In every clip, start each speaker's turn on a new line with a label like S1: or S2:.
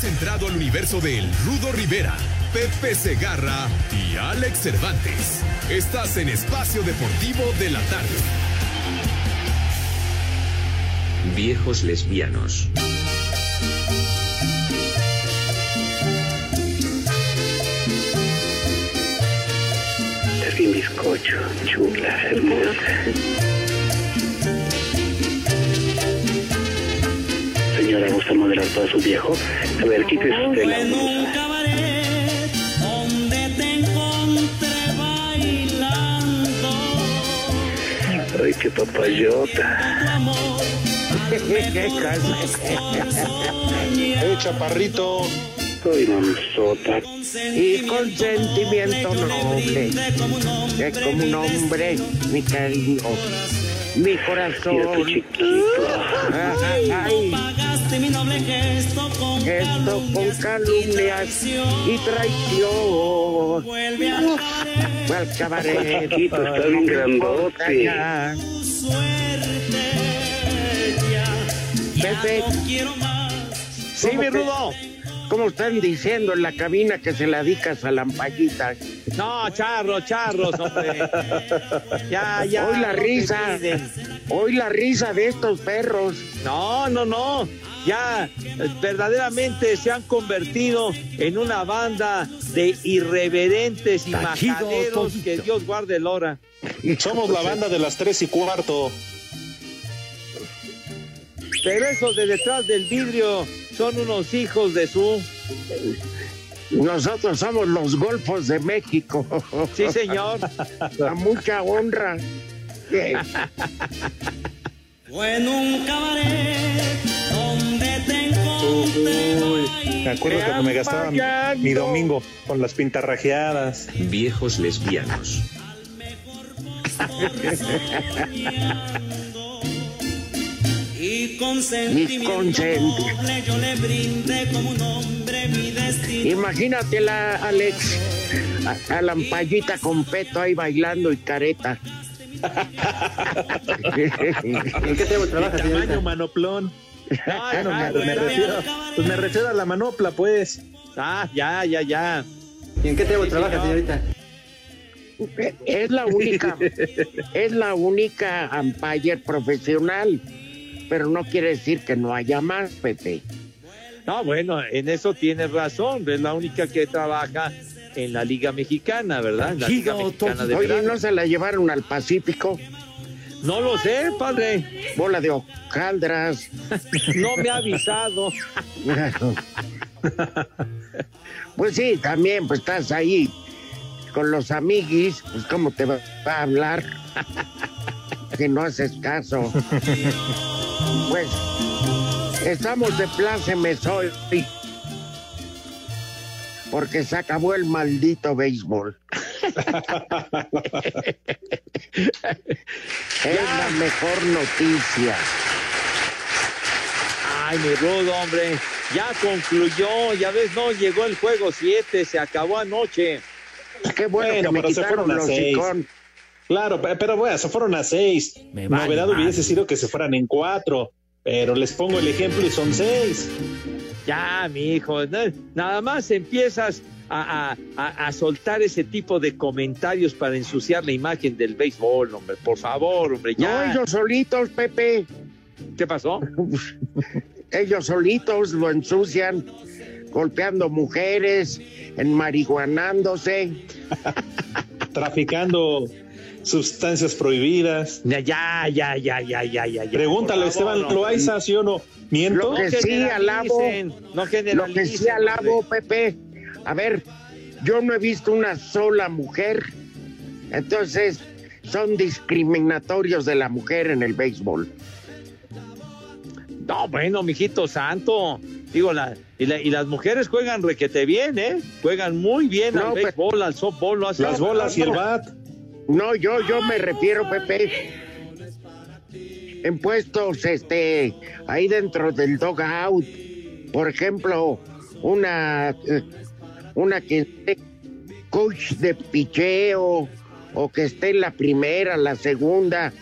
S1: Has entrado al universo de El Rudo Rivera, Pepe Segarra y Alex Cervantes. Estás en Espacio Deportivo de la Tarde.
S2: Viejos lesbianos.
S3: Sin bizcocho, chula, hermosa. Señora, ¿gusta modelar todo su viejo? A ver, quítese usted la blusa. Ay, qué papayota.
S4: Eh, chaparrito.
S3: Soy mamzota.
S5: Y con sentimiento noble,
S6: brinde como un hombre
S5: hombre, mi cariño, mi
S3: Mira tu
S5: corazón.
S3: chiquito.
S5: Ay,
S6: pagaste mi noble gesto con
S5: esto con calumnias y traición.
S6: vuelve al cabaret
S5: Fue al cabaret.
S3: Está bien grandote.
S6: Tu suerte ya, ya
S5: Pepe.
S6: no quiero más
S5: Sí, mi rudo. ¿Cómo están diciendo en la cabina que se la dicas a lampallita?
S7: No, charros, charros, hombre. Ya, ya.
S5: Hoy la
S7: no
S5: risa. Hoy la risa de estos perros.
S7: No, no, no. Ya eh, verdaderamente se han convertido en una banda de irreverentes y
S8: Tachido,
S7: majaderos
S8: todito.
S7: que Dios guarde el hora.
S4: Somos la banda de las tres y cuarto.
S7: Pero esos de detrás del vidrio son unos hijos de su.
S5: Nosotros somos los golfos de México.
S7: Sí, señor.
S5: A mucha honra.
S4: Uy, me acuerdo cuando me gastaba mi, mi domingo con las pintarrajeadas.
S2: Viejos lesbianos.
S6: Y con sentimiento
S5: consentimiento.
S6: yo le brindé como un hombre mi destino.
S5: Imagínatela, Alex, a, a lampallita con peto ahí bailando y careta.
S3: ¿En qué tiempo trabaja,
S4: Tamaño
S3: señorita?
S4: manoplón.
S7: Ay,
S4: Bueno,
S7: ay,
S4: me, me refiero, pues me refiero a la manopla, pues.
S7: Ah, ya, ya, ya.
S3: ¿Y en qué tiempo trabaja, señorita?
S5: Es la única, es la única umpire profesional, pero no quiere decir que no haya más, Pepe.
S7: No, bueno, en eso tienes razón. Es la única que trabaja en la Liga Mexicana, ¿verdad? En la Liga Mexicana de
S5: Oye,
S7: Verano.
S5: ¿no se la llevaron al Pacífico?
S7: No lo sé, padre.
S5: Bola de hojaldras.
S7: No me ha avisado.
S5: Pues sí, también, pues estás ahí con los amiguis, pues cómo te va a hablar si no haces caso. Pues estamos de plácemes hoy porque se acabó el maldito béisbol. es la mejor noticia.
S7: Ay, mi rudo, hombre. Ya concluyó, ya ves, no llegó el juego 7, se acabó anoche.
S5: Qué bueno,
S4: Bueno,
S5: que me
S4: pero se
S5: quitaron
S4: fueron a
S5: los.
S4: Claro, pe- pero bueno, se fueron a seis.
S8: Me
S4: Novedad hubiese sido que se fueran en cuatro. Pero les pongo el ejemplo y son seis.
S7: Ya, mi hijo, no, nada más empiezas a, a- a- a soltar ese tipo de comentarios para ensuciar la imagen del béisbol, hombre. Por favor, hombre,
S5: No,
S7: ya.
S5: ellos solitos, Pepe.
S7: ¿Qué pasó?
S5: Ellos solitos lo ensucian, golpeando mujeres, enmarihuanándose.
S4: Traficando sustancias prohibidas.
S7: Ya, ya, ya, ya, ya, ya.
S4: Pregúntale, Esteban
S7: hombre.
S4: Loaiza, ¿sí o no? ¿Miento?
S5: Lo que sí alabo,
S7: no
S5: Lo que sí alabo. Pepe. A ver, yo no he visto una sola mujer. Entonces, son discriminatorios de la mujer en el béisbol.
S7: No, bueno, mijito santo. Digo, la, y, la- y las mujeres juegan requete bien, ¿eh? Juegan muy bien
S5: No,
S7: al
S5: pero-
S7: béisbol, al softball, lo hacen.
S4: Las bolas y el bat.
S5: No, yo, yo me refiero, Pepe, en puestos, este, ahí dentro del dogout, por ejemplo, una, eh, una que esté coach de picheo, o que esté en la primera, la segunda,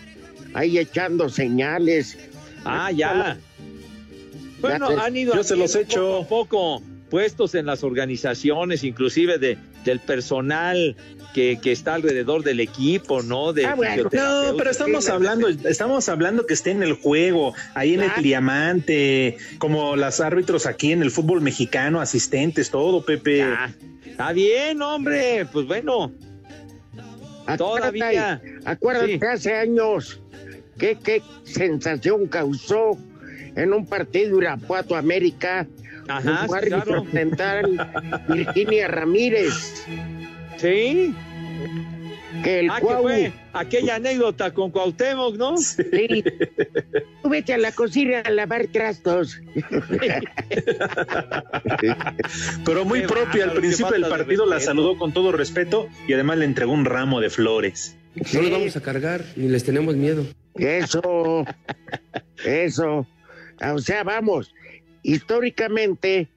S5: ahí echando señales.
S7: Ah, ya. Bueno, han ido
S4: yo se los
S7: haciendo
S4: echo.
S7: poco a poco puestos en las organizaciones, inclusive de, del personal que, que está alrededor del equipo, ¿no? De
S5: Ah, bueno.
S4: No, pero estamos hablando, estamos hablando que esté en el juego, ahí en el diamante, como las árbitros aquí en el fútbol mexicano, asistentes, todo, Pepe.
S7: Ya. Está bien, hombre. Pues bueno,
S5: Acuérdate,
S7: Todavía.
S5: Acuérdate
S7: Sí.
S5: hace años qué, qué sensación causó en un partido Irapuato América.
S7: Ajá, sí, claro.
S5: Virginia Ramírez,
S7: sí.
S5: que el
S7: Ah, que fue aquella anécdota con Cuauhtémoc, ¿no?
S5: sí, tú vete a la cocina a lavar trastos.
S4: Pero muy
S7: Qué
S4: propia, al principio del
S7: de
S4: partido la saludó con todo respeto y además le entregó un ramo de flores.
S8: No los vamos a cargar, ni les tenemos miedo.
S5: Eso, eso. O sea, vamos, históricamente,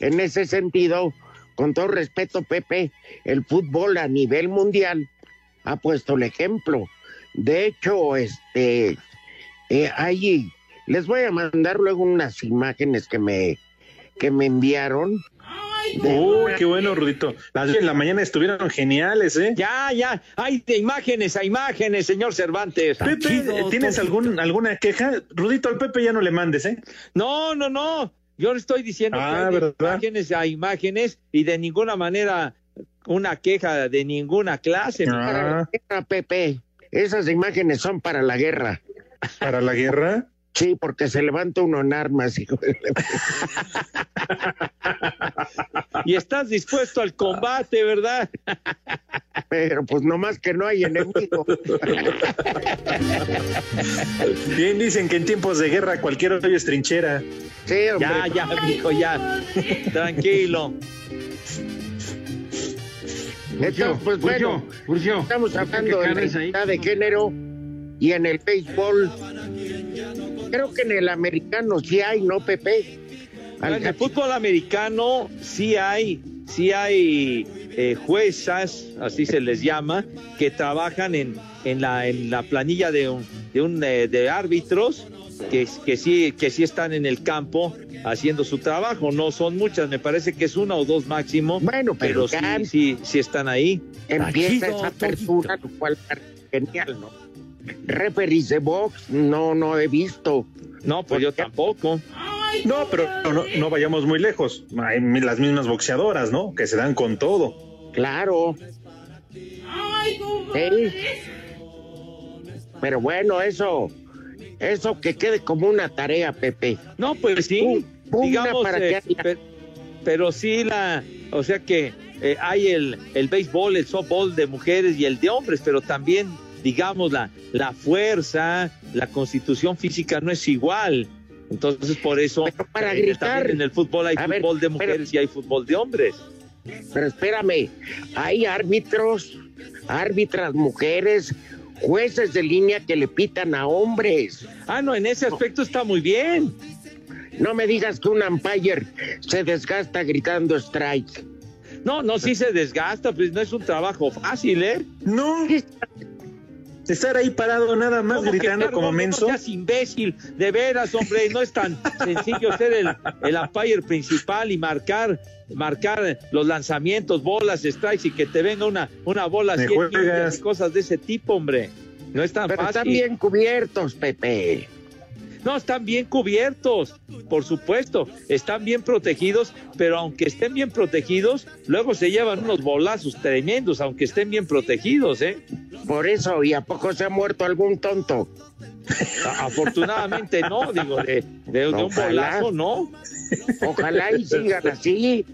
S5: en ese sentido, con todo respeto, Pepe, el fútbol a nivel mundial ha puesto el ejemplo. De hecho, este, eh, ahí les voy a mandar luego unas imágenes que me, que me enviaron.
S4: Uy, qué bueno, Rudito. Las de la mañana estuvieron geniales, ¿eh?
S7: Ya, ya. Hay de imágenes a imágenes, señor Cervantes.
S4: Pepe, ¿tienes algún, alguna queja? Rudito, al Pepe ya no le mandes, ¿eh?
S7: No, no, no. Yo le estoy diciendo
S4: Ah,
S7: que hay imágenes a imágenes y de ninguna manera una queja de ninguna clase.
S5: para la
S4: Ah,
S5: guerra, Pepe. Esas imágenes son para la guerra.
S4: para la guerra.
S5: Sí, porque se levanta uno en armas, hijo. de-
S7: Y estás dispuesto al combate, ¿verdad?
S5: Pero pues nomás que no hay enemigo.
S4: Bien dicen que en tiempos de guerra cualquier hoyo es trinchera.
S5: Sí, hombre.
S7: Ya, ya, mijo, ya. Tranquilo.
S5: Entonces, pues bueno, estamos hablando de la igualdad de género y en el béisbol. Creo que en el americano sí hay, ¿no, Pepe?
S7: En el fútbol americano sí hay, sí hay eh, juezas, así se les llama, que trabajan en, en, la, en la planilla de un, de, un, eh, de árbitros que, que, sí, que sí están en el campo haciendo su trabajo. No son muchas, me parece que es una o dos máximo,
S5: Bueno, pero,
S7: pero sí, sí, sí están ahí.
S5: empieza esa apertura, lo cual es genial, ¿no? Referees de box, no, no he visto.
S7: No, pues yo tampoco.
S4: No, pero no, no vayamos muy lejos. Hay las mismas boxeadoras, ¿no? Que se dan con todo.
S5: Claro. Sí. Pero bueno, eso, eso que quede como una tarea, Pepe.
S7: No, pues sí, digamos,
S5: para
S7: eh,
S5: que haya-
S7: pe- pero sí la, o sea que eh, hay el, el béisbol, el softball de mujeres y el de hombres, pero también, digamos, la, la fuerza, la constitución física no es igual. Entonces, por eso,
S5: Pero para
S7: eh,
S5: gritar.
S7: también en el fútbol hay
S5: ver,
S7: fútbol de
S5: pero-
S7: mujeres y hay fútbol de hombres.
S5: Pero espérame, hay árbitros, árbitras mujeres, jueces de línea que le pitan a hombres.
S7: Ah, no, en ese aspecto está muy bien.
S5: No me digas que un umpire se desgasta gritando strike.
S7: No, no, sí se desgasta, pues no es un trabajo fácil, ¿eh?
S4: No. Estar ahí parado nada más
S7: ¿Cómo que
S4: gritando como menso.
S7: No seas imbécil, de veras, hombre, no es tan sencillo ser el, el umpire principal y marcar marcar los lanzamientos, bolas, strikes y que te venga una, una bola
S4: Me
S7: 100
S4: juegas.
S7: millas y cosas de ese tipo, hombre. No es tan
S5: Pero
S7: fácil.
S5: están bien cubiertos, Pepe.
S7: No, están bien cubiertos, por supuesto, están bien protegidos, pero aunque estén bien protegidos, luego se llevan unos bolazos tremendos, aunque estén bien protegidos, ¿eh?
S5: Por eso, ¿y a poco se ha muerto algún tonto?
S7: Afortunadamente no, digo, de, de- de un bolazo, no.
S5: Ojalá y sigan así.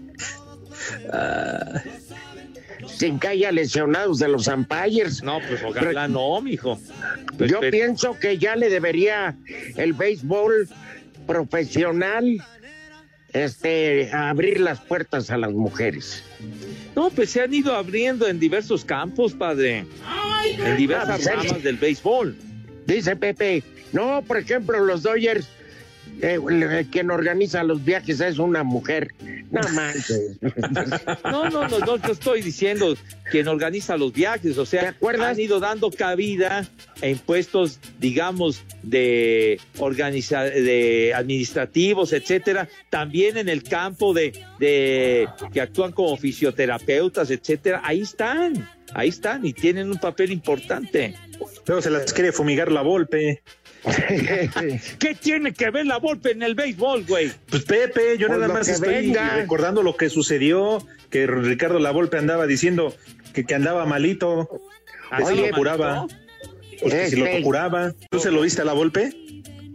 S5: Sin que haya lesionados de los umpires.
S7: No, pues ojalá no, mijo. Pues,
S5: Yo
S7: pero-
S5: pienso que ya le debería el béisbol profesional este, abrir las puertas a las mujeres.
S7: No, pues se han ido abriendo en diversos campos, padre. En diversas ramas del béisbol.
S5: Dice Pepe, no, por ejemplo, los Dodgers, eh, quien organiza los viajes es una mujer. No manches.
S7: No, no, no, no, yo estoy diciendo quien organiza los viajes, o
S5: ¿Te
S7: sea,
S5: acuerdas?
S7: han ido dando cabida en puestos, digamos, de organiza de administrativos, etcétera, también en el campo de, de que actúan como fisioterapeutas, etcétera, ahí están, ahí están y tienen un papel importante.
S4: Luego se las quiere fumigar la Volpe.
S7: ¿Qué tiene que ver la golpe en el béisbol, güey?
S4: Pues Pepe, yo
S5: Pues
S4: nada más estoy
S5: venga.
S4: recordando lo que sucedió, que Ricardo Lavolpe andaba diciendo que, que andaba malito, que
S7: ¿Así
S4: si
S7: lo
S4: curaba, pues que si lo
S5: Este.
S4: curaba. ¿Tú se lo viste a la Volpe?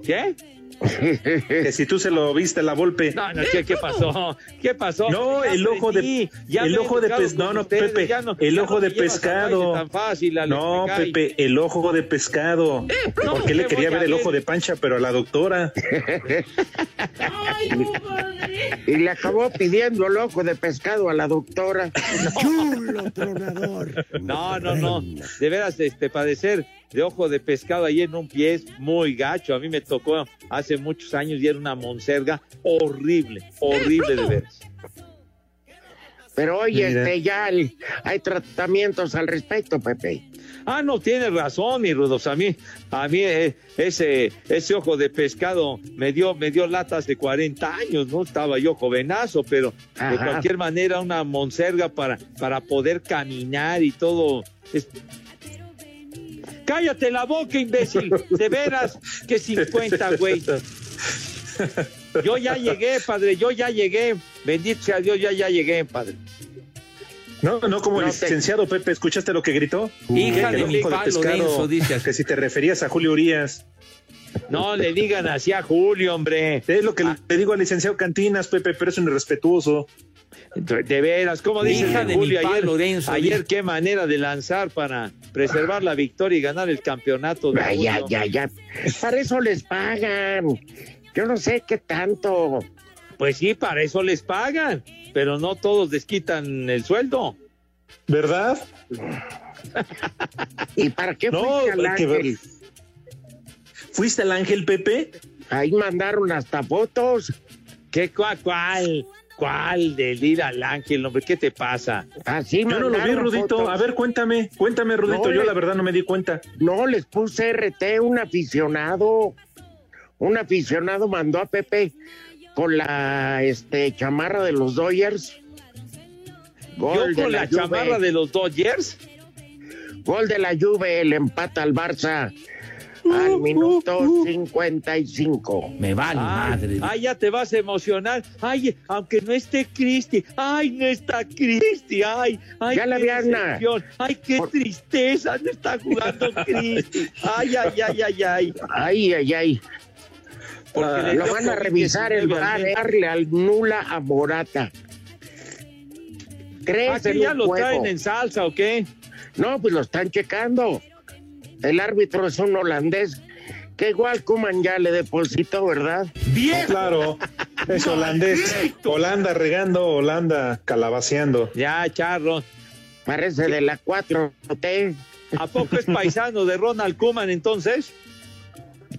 S7: ¿Qué?
S4: Que si tú se lo viste la Volpe.
S7: No, no, ¿qué, qué pasó? ¿Qué pasó?
S4: No,
S7: Ya
S4: el ojo de-
S7: ya
S4: el ojo de
S7: educado
S4: pes- no, no,
S7: ustedes,
S4: Pepe,
S7: ya no-
S4: el
S7: ya
S4: ojo de pescado.
S7: Tan fácil,
S4: No. Pepe, el ojo de pescado.
S7: no,
S4: Porque le
S7: ¿qué
S4: quería ver el ojo de pancha, pero a la doctora.
S5: y le acabó pidiendo el ojo de pescado a la doctora.
S9: Chulo tronador.
S7: No, no, no. De veras, este, padecer de ojo de pescado ahí en un pie es muy gacho. A mí me tocó hace muchos años y era una monserga horrible, horrible de veras.
S5: Pero oye,
S4: Mira.
S5: este, ya el- hay tratamientos al respecto, Pepe.
S7: Ah, no, tienes razón, mi Rudos. A mí, a mí eh, ese, ese ojo de pescado me dio, me dio latas de 40 años, ¿no? Estaba yo jovenazo, pero de cualquier manera una monserga para, para poder caminar y todo. Es- Cállate la boca, imbécil. De veras, que 50, güey. Yo ya llegué, padre, yo ya llegué. Bendito sea Dios, ya, ya llegué, padre.
S4: No, no como el
S5: No te-
S4: licenciado Pepe, ¿escuchaste lo que gritó?
S8: Hija de mi
S4: ojo de pescado,
S8: Lorenzo, dice.
S4: que si te referías a Julio Urias.
S7: No le digan así a Julio, hombre.
S4: Es lo que
S7: Ah.
S4: le digo al licenciado Cantinas, Pepe, pero es un irrespetuoso.
S7: De veras, como dice
S8: Hija de mi
S7: Julio ayer,
S8: Lorenzo,
S7: ayer qué manera de lanzar para preservar la victoria y ganar el campeonato. de
S5: Ay, ya, ya, ya. Para eso les pagan. Yo no sé qué tanto.
S7: Pues sí, para eso les pagan, pero no todos les quitan el sueldo.
S4: ¿Verdad?
S5: ¿Y para qué
S4: No,
S5: fuiste al
S4: que-
S5: Ángel?
S4: ¿Fuiste al Ángel Pepe?
S5: Ahí mandaron hasta fotos.
S7: ¿Qué cuál, cuál? ¿Cuál del ir al ángel, hombre? ¿Qué te pasa?
S5: Así
S4: Yo no lo vi, Rudito.
S5: fotos.
S4: A ver, cuéntame, cuéntame, Rudito.
S5: No,
S4: Yo la verdad no me di cuenta.
S5: No, les puse RT, un aficionado. Un aficionado mandó a Pepe con la este, chamarra de los Dodgers. Gol
S7: Yo
S5: de
S7: con la,
S5: Juve.
S7: chamarra de los Dodgers.
S5: Gol de la Juve, el empata al Barça al minuto 55.
S8: Me vale
S7: Ay,
S8: madre.
S7: ay, ya te vas a emocionar. Ay, aunque no esté Cristi. Ay, no está Cristi. Ay, ay,
S5: Ya la
S7: qué
S5: vi, Ana.
S7: decepción. Ay, qué
S5: Por-
S7: tristeza. No está jugando Cristi. Ay, ay, ay, ay, ay.
S5: Ay, ay, ay.
S7: Porque
S4: Ah,
S5: Lo van a revisar el
S7: COVID-19 al
S5: bar,
S7: Messi.
S5: darle al nula a Morata. ¿Crees
S7: Aquí
S5: en
S7: Ah, ya lo
S5: juego?
S7: traen en salsa, ¿o qué?
S5: No, pues lo están checando. El árbitro es un holandés que igual Kuman ya le depositó, ¿verdad?
S4: Claro, es holandés. Holanda regando, Holanda calabaceando.
S7: Ya, Charro.
S5: Parece de la 4T.
S7: ¿A poco es paisano de Ronald Koeman entonces?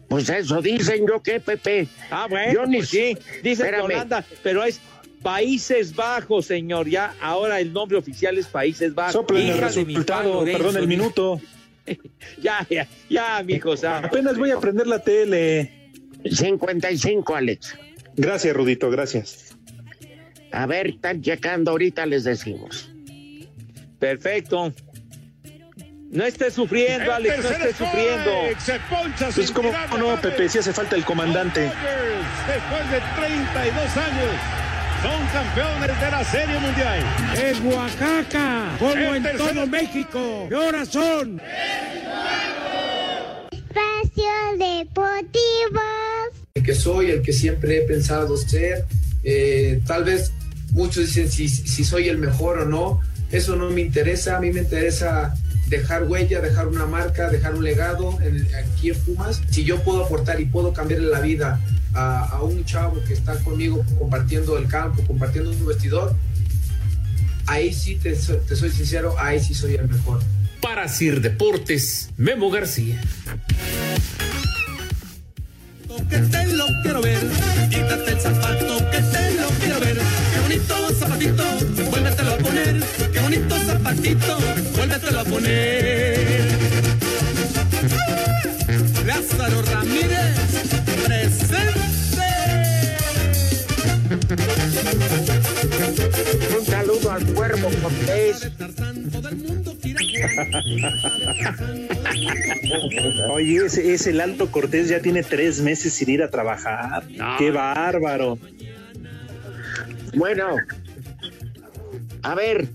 S5: Pues eso dicen yo qué, Pepe.
S7: Ah, bueno,
S5: Yo ni-
S7: pues sí. Dice que
S5: Espérame.
S7: Holanda, pero es Países Bajos, señor. Ya, ahora el nombre oficial es Países Bajos.
S4: Soplen el resultado, perdón, el minuto.
S7: Ya, ya, ya, mijo. santo.
S4: Apenas voy a prender la tele.
S5: 55, Alex.
S4: Gracias, Rudito, gracias.
S5: A ver, están checando, ahorita les decimos.
S7: Perfecto. No estés sufriendo, Alex, no estés sufriendo.
S4: Pues cómo no, Pepe, si hace falta el comandante.
S10: Después de 32 años, son campeones de la Serie Mundial.
S9: En Oaxaca, como
S10: El
S9: en
S10: tercero.
S9: todo México. ¿Qué horas son?
S11: Espacio Deportivo.
S12: el que soy, el que siempre he pensado ser. Eh, tal vez muchos dicen si, si soy el mejor o no. Eso no me interesa. A mí me interesa dejar huella, dejar una marca, dejar un legado aquí en Pumas. Si yo puedo aportar y puedo cambiarle la vida a, un chavo que está conmigo compartiendo el campo, compartiendo un vestidor, ahí sí te soy sincero, ahí sí soy el mejor.
S13: Para Sir Deportes, Memo García.
S6: Que te lo quiero ver. Quítate el zapato que te lo quiero ver. Qué bonito zapatito, vuélvetelo a poner. Qué bonito zapatito, vuélvetelo a poner. Lázaro Ramírez, presente.
S5: Un saludo al cuervo Cortés.
S4: Oye, ese, ese el Alto Cortés ya tiene tres meses sin ir a trabajar. ¡Qué bárbaro!
S5: Bueno, a ver,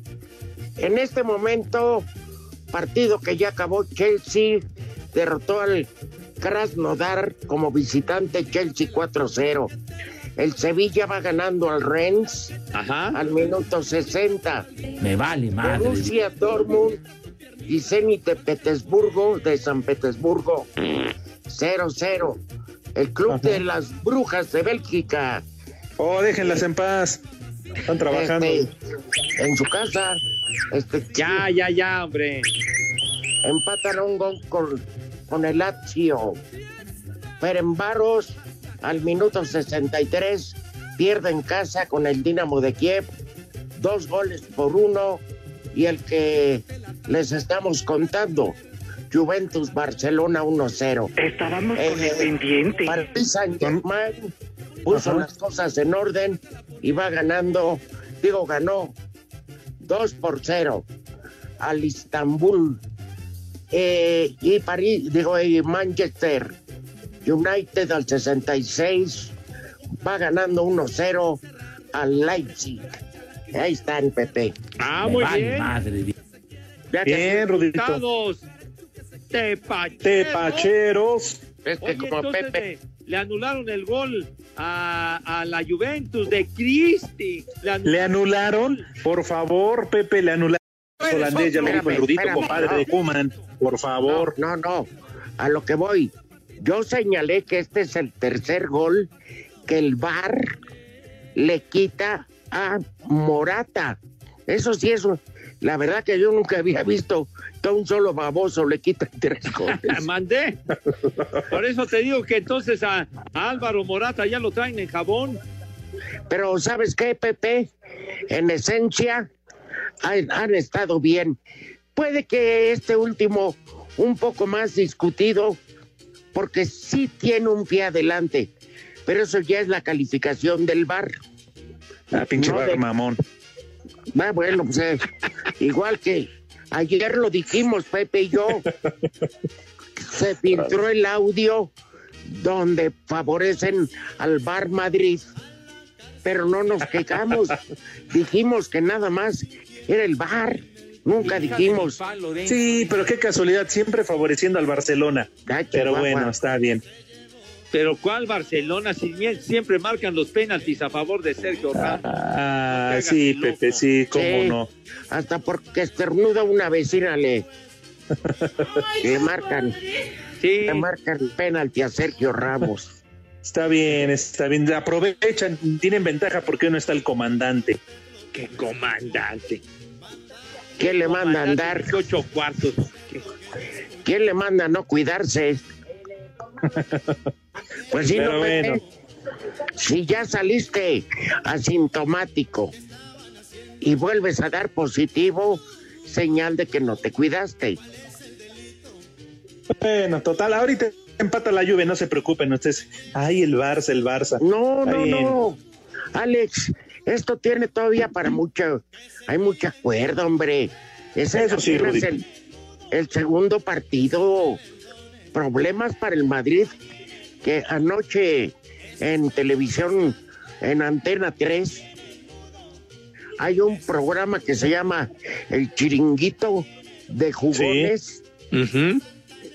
S5: en este momento, partido que ya acabó, Chelsea derrotó al Krasnodar como visitante Chelsea 4-0. El Sevilla va ganando al Rennes al minuto 60.
S14: Me vale madre.
S5: Borussia Dortmund y Zenit de Petersburgo, de San Petersburgo, 0-0. El club de las brujas de Bélgica.
S4: Oh, déjenlas en paz. Están trabajando.
S5: Este, en su casa. Este,
S7: ya, ya, ya, hombre.
S5: Empatan un gol con, con el Lazio. Ferenbaros al minuto 63 pierde en casa con el Dinamo de Kiev. Dos goles por uno. Y el que les estamos contando, Juventus Barcelona 1-0.
S3: Estábamos con el pendiente.
S5: Paris Saint-Germain puso
S3: Ajá.
S5: las cosas en orden y va ganando, digo, ganó 2 por 0 al Istanbul. Eh, y París, digo, y Manchester United al 66 va ganando 1-0 al Leipzig. Ahí están, Pepe.
S7: Ah,
S14: Me
S7: muy bien.
S14: madre.
S5: Ya
S4: Bien.
S7: Resultados. Tepacheros.
S4: Tepacheros.
S5: Es que
S7: Oye,
S5: como
S7: entonces
S5: Pepe.
S7: le, le anularon el gol a, a la Juventus de Cristi. Le anularon.
S4: Le anularon, por favor, Pepe, le anularon. Holandés, ya lo dijo el Rudito,
S5: espérame,
S4: compadre
S5: no.
S4: de Kuman. Por favor.
S5: No, no, a lo que voy. Yo señalé que este es el tercer gol que el VAR le quita a Morata. Eso sí es, la verdad que yo nunca había visto que a un solo baboso le quitan tres goles.
S7: Mandé. Por eso te digo que entonces a, a Álvaro Morata ya lo traen en jabón.
S5: Pero ¿sabes qué, Pepe? En esencia han, han estado bien. Puede que este último un poco más discutido, porque sí tiene un pie adelante, pero eso ya es la calificación del bar.
S4: Ah, pinche
S5: No,
S4: bar
S5: de-
S4: mamón.
S5: Ah, bueno, pues eh, igual que ayer lo dijimos, Pepe y yo, se filtró el audio donde favorecen al Bar Madrid, pero no nos quejamos. dijimos que nada más era el Bar, nunca dijimos.
S4: Sí, pero qué casualidad, siempre favoreciendo al Barcelona. Pero bueno, está bien.
S7: Pero ¿cuál Barcelona? Si bien siempre marcan los penaltis a favor de Sergio Ramos.
S4: Ah, sí. Pepe, sí, cómo
S5: Sí,
S4: no.
S5: Hasta porque estornuda una vecina le, le marcan,
S7: Sí,
S5: le marcan penalti a Sergio Ramos.
S4: Está bien, está bien. Aprovechan, tienen ventaja porque no está el comandante.
S7: qué comandante.
S5: ¿Quién le manda a andar?
S7: 18 cuartos.
S5: ¿Quién le manda a no cuidarse? Pues sí,
S4: Pero
S5: no,
S4: bueno.
S5: Si ya saliste asintomático y vuelves a dar positivo, señal de que no te cuidaste.
S4: Bueno, total, ahorita empata la lluvia, no se preocupen ustedes. Ay, el Barça, el Barça.
S5: No,
S4: Está
S5: no,
S4: bien.
S5: no. Alex, esto tiene todavía para mucho. Hay mucha cuerda, hombre. Ese
S4: Eso
S5: es
S4: sí, Rudito.
S5: el, el segundo partido. Problemas para el Madrid, que anoche en televisión, en Antena 3, hay un programa que se llama El Chiringuito de Jugones.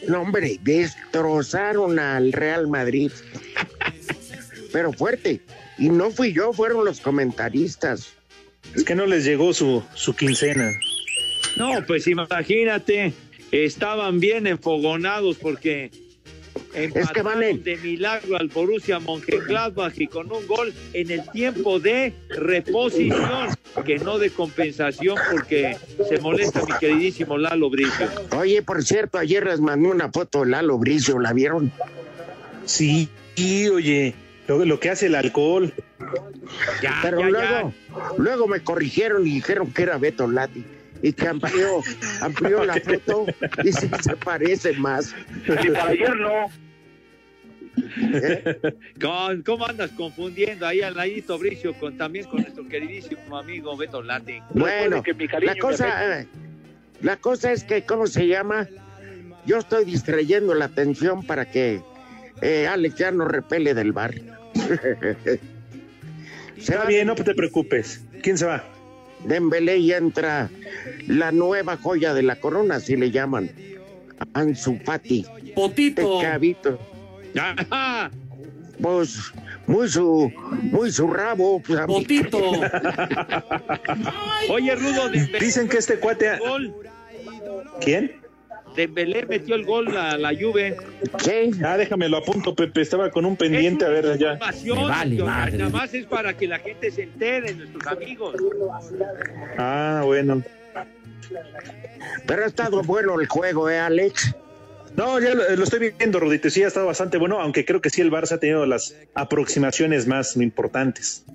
S5: No, hombre, destrozaron al Real Madrid. Pero fuerte. Y no fui yo, fueron los comentaristas.
S4: Es que no les llegó su, su quincena.
S7: No, pues imagínate, estaban bien enfogonados porque
S5: Es que van en-
S7: de milagro al Borussia Mönchengladbach y con un gol en el tiempo de reposición, que no de compensación, porque se molesta mi queridísimo Lalo Bricio.
S5: Oye, por cierto, ayer les mandé una foto de Lalo Bricio, ¿la vieron?
S4: Sí, y oye, lo, lo que hace el alcohol.
S7: Ya,
S5: Pero
S7: ya,
S5: luego, luego me corrigieron y dijeron que era Beto Lati. Y que amplió, amplió la foto y sí se parece más.
S3: Para ayer no.
S5: ¿Eh?
S7: Con- ¿Cómo andas confundiendo ahí al ladito Bricio con, también con nuestro queridísimo amigo Beto Lati?
S5: Bueno,
S3: que mi
S5: la
S3: me
S5: cosa, eh, la cosa es que, ¿cómo se llama? Yo estoy distrayendo la atención para que eh, Alex ya no repele del bar. se
S4: Está
S5: va
S4: bien, no te preocupes. ¿Quién se va?
S5: Dembélé y entra la nueva joya de la corona, así le llaman. Ansu Fati.
S13: Potito.
S5: Chavito.
S7: Ajá.
S5: Pues muy su, muy su rabo. pues.
S13: Potito.
S7: Oye, Rudo,
S4: Dicen que este cuate.
S7: gol.
S4: ¿Quién?
S7: Dembélé metió el gol a la Juve.
S5: Sí,
S4: Ah, déjame lo apunto, Pepe. Estaba con un pendiente, a ver
S13: Me vale madre.
S7: Nada más es para que la gente se entere, nuestros amigos.
S4: Ah, bueno.
S5: pero ha estado bueno el juego, ¿eh, Alex?
S4: No, ya lo, lo estoy viendo, Rudito. Sí, ha estado bastante bueno, aunque creo que sí el Barça ha tenido las aproximaciones más importantes.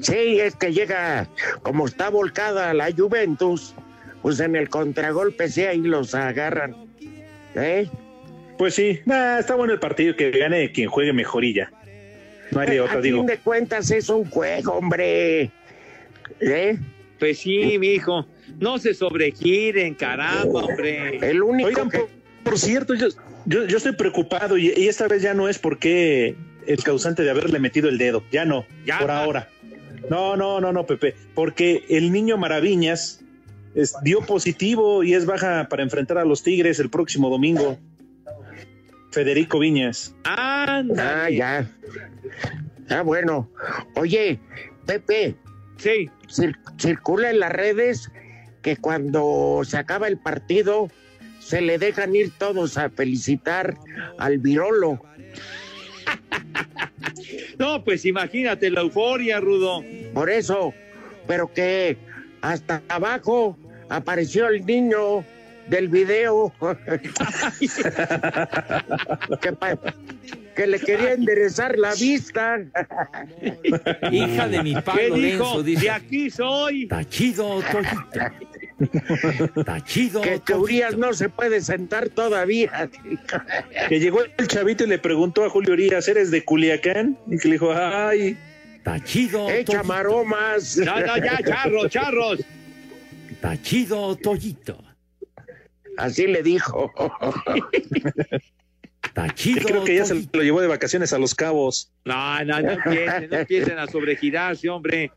S5: Sí, es que llega, como está volcada la Juventus, pues en el contragolpe sí ahí los agarran. ¿Eh?
S4: Pues sí, nah, está bueno el partido, que gane quien juegue mejor y ya. No hay de
S5: a
S4: otra,
S5: fin
S4: digo.
S5: de cuentas es un juego, hombre. ¿Eh?
S7: Pues sí, mi hijo. No se sobregiren, caramba, hombre.
S5: El único
S4: Oigan,
S5: que...
S4: por, por cierto, yo, yo, yo estoy preocupado y, y esta vez ya no es porque el causante de haberle metido el dedo, ya no,
S7: Ya.
S4: por ahora. No, no, no, no, Pepe, porque el niño Maraviñas es- dio positivo y es baja para enfrentar a los Tigres el próximo domingo. Federico Viñas.
S7: Anda.
S5: Ah, ya. Ah, bueno. Oye, Pepe,
S7: Sí.
S5: cir- circula en las redes que cuando se acaba el partido se le dejan ir todos a felicitar al virolo.
S7: No, pues imagínate la euforia, Rudo.
S5: Por eso, pero que hasta abajo apareció el niño del video que, le quería enderezar la vista.
S13: Hija de mi
S7: ¿Qué
S13: padre
S7: dijo?
S13: Lorenzo,
S7: De
S13: dice.
S7: aquí soy.
S13: Está chido, Toyito. Está chido.
S5: Que. Urias no se puede sentar todavía.
S4: Que llegó el chavito y le preguntó a Julio Urias, ¿eres de Culiacán? Y que le dijo, ay,
S13: Está chido,
S5: Echa maromas.
S7: No, no, ya, charros, charros.
S13: Está chido, Toyito.
S5: Así le dijo.
S13: Está
S4: yo creo que ya se lo llevó de vacaciones a Los Cabos.
S7: No, no, no empiecen, no empiecen a sobregirarse, hombre.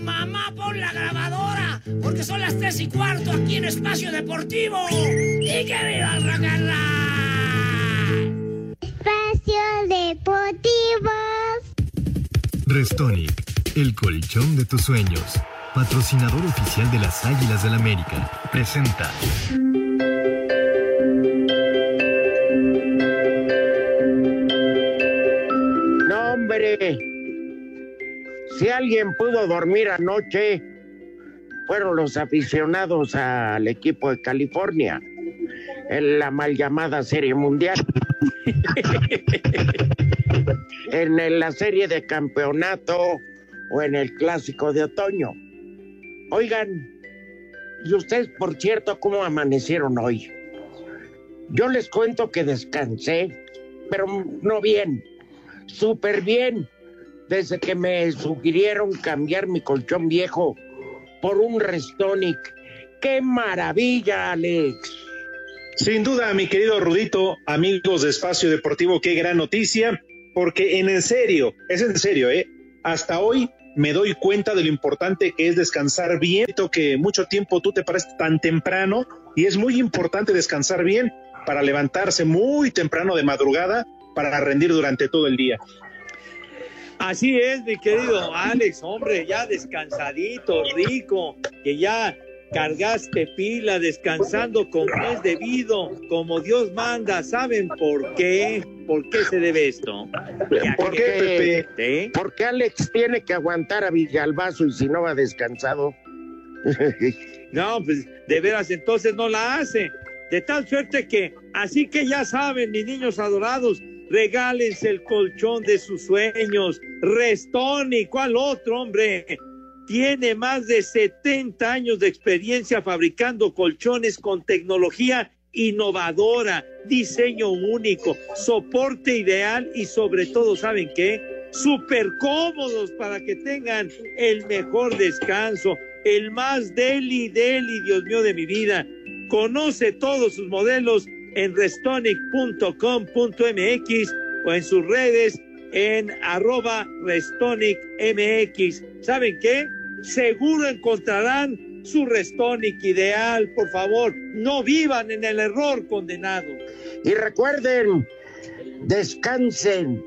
S14: Mamá, pon la grabadora, porque son las tres y cuarto aquí en Espacio Deportivo. ¡Y que viva el rock!
S11: Espacio Deportivo.
S15: Restonic, el colchón de tus sueños. Patrocinador oficial de las Águilas del América. Presenta.
S5: No, hombre. Si alguien pudo dormir anoche, fueron los aficionados al equipo de California en la mal llamada Serie Mundial. en la serie de campeonato o en el clásico de otoño. Oigan, ¿y ustedes, por cierto, cómo amanecieron hoy? Yo les cuento que descansé, pero no bien, súper bien, desde que me sugirieron cambiar mi colchón viejo por un Restonic. ¡Qué maravilla, Alex!
S4: Sin duda, mi querido Rudito, amigos de Espacio Deportivo, qué gran noticia, porque en serio, es en serio, ¿eh? Hasta hoy me doy cuenta de lo importante que es descansar bien, que mucho tiempo tú te paras tan temprano y es muy importante descansar bien para levantarse muy temprano de madrugada para rendir durante todo el día.
S7: Así es, mi querido Alex, hombre, ya descansadito, rico, que ya cargaste pila, descansando como es debido, como Dios manda. ¿Saben por qué? ¿Por qué se debe esto?
S5: ¿Por qué, Pepe? Porque Alex tiene que aguantar a Villalbazo y si no va descansado.
S7: No, pues de veras entonces no la hace. De tal suerte que, así que ya saben, mis niños adorados, regálense el colchón de sus sueños. Restoni, ¿cuál otro hombre? Tiene más de 70 años de experiencia fabricando colchones con tecnología innovadora, diseño único, soporte ideal y sobre todo, ¿saben qué? Súper cómodos para que tengan el mejor descanso, el más deli, deli, Dios mío de mi vida. Conoce todos sus modelos en restonic.com.mx o en sus redes en arroba restonicmx. ¿Saben qué? Seguro encontrarán su Restonic ideal. Por favor, no vivan en el error condenado.
S5: Y recuerden, descansen.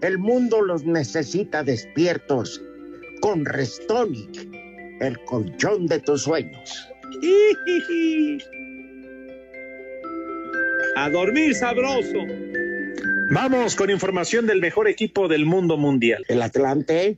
S5: El mundo los necesita despiertos. Con Restonic, el colchón de tus sueños.
S7: A dormir sabroso.
S4: Vamos con información del mejor equipo del mundo mundial.
S5: El Atlante.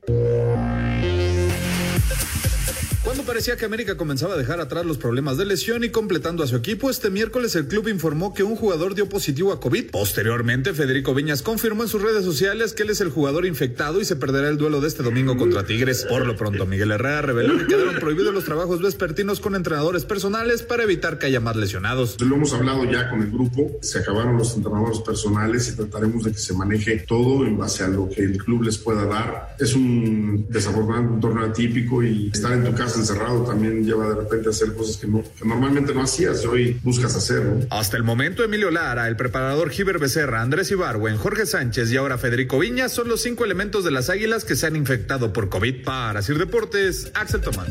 S16: Parecía que América comenzaba a dejar atrás los problemas de lesión y completando a su equipo, este miércoles el club informó que un jugador dio positivo a COVID. Posteriormente, Federico Viñas confirmó en sus redes sociales que él es el jugador infectado y se perderá el duelo de este domingo contra Tigres. Por lo pronto, Miguel Herrera reveló que quedaron prohibidos los trabajos vespertinos con entrenadores personales para evitar que haya más lesionados.
S17: Lo hemos hablado ya con el grupo, se acabaron los entrenadores personales y trataremos de que se maneje todo en base a lo que el club les pueda dar. Es un desafortunado un torneo atípico y estar en tu casa encerrado también lleva de repente a hacer cosas que, no, que normalmente no hacías y hoy buscas hacer. ¿no?
S16: Hasta el momento, Emilio Lara, el preparador Giver Becerra, Andrés Ibarwen, Jorge Sánchez y ahora Federico Viña son los cinco elementos de las águilas que se han infectado por COVID. Para Sir Deportes, Axel Tomás.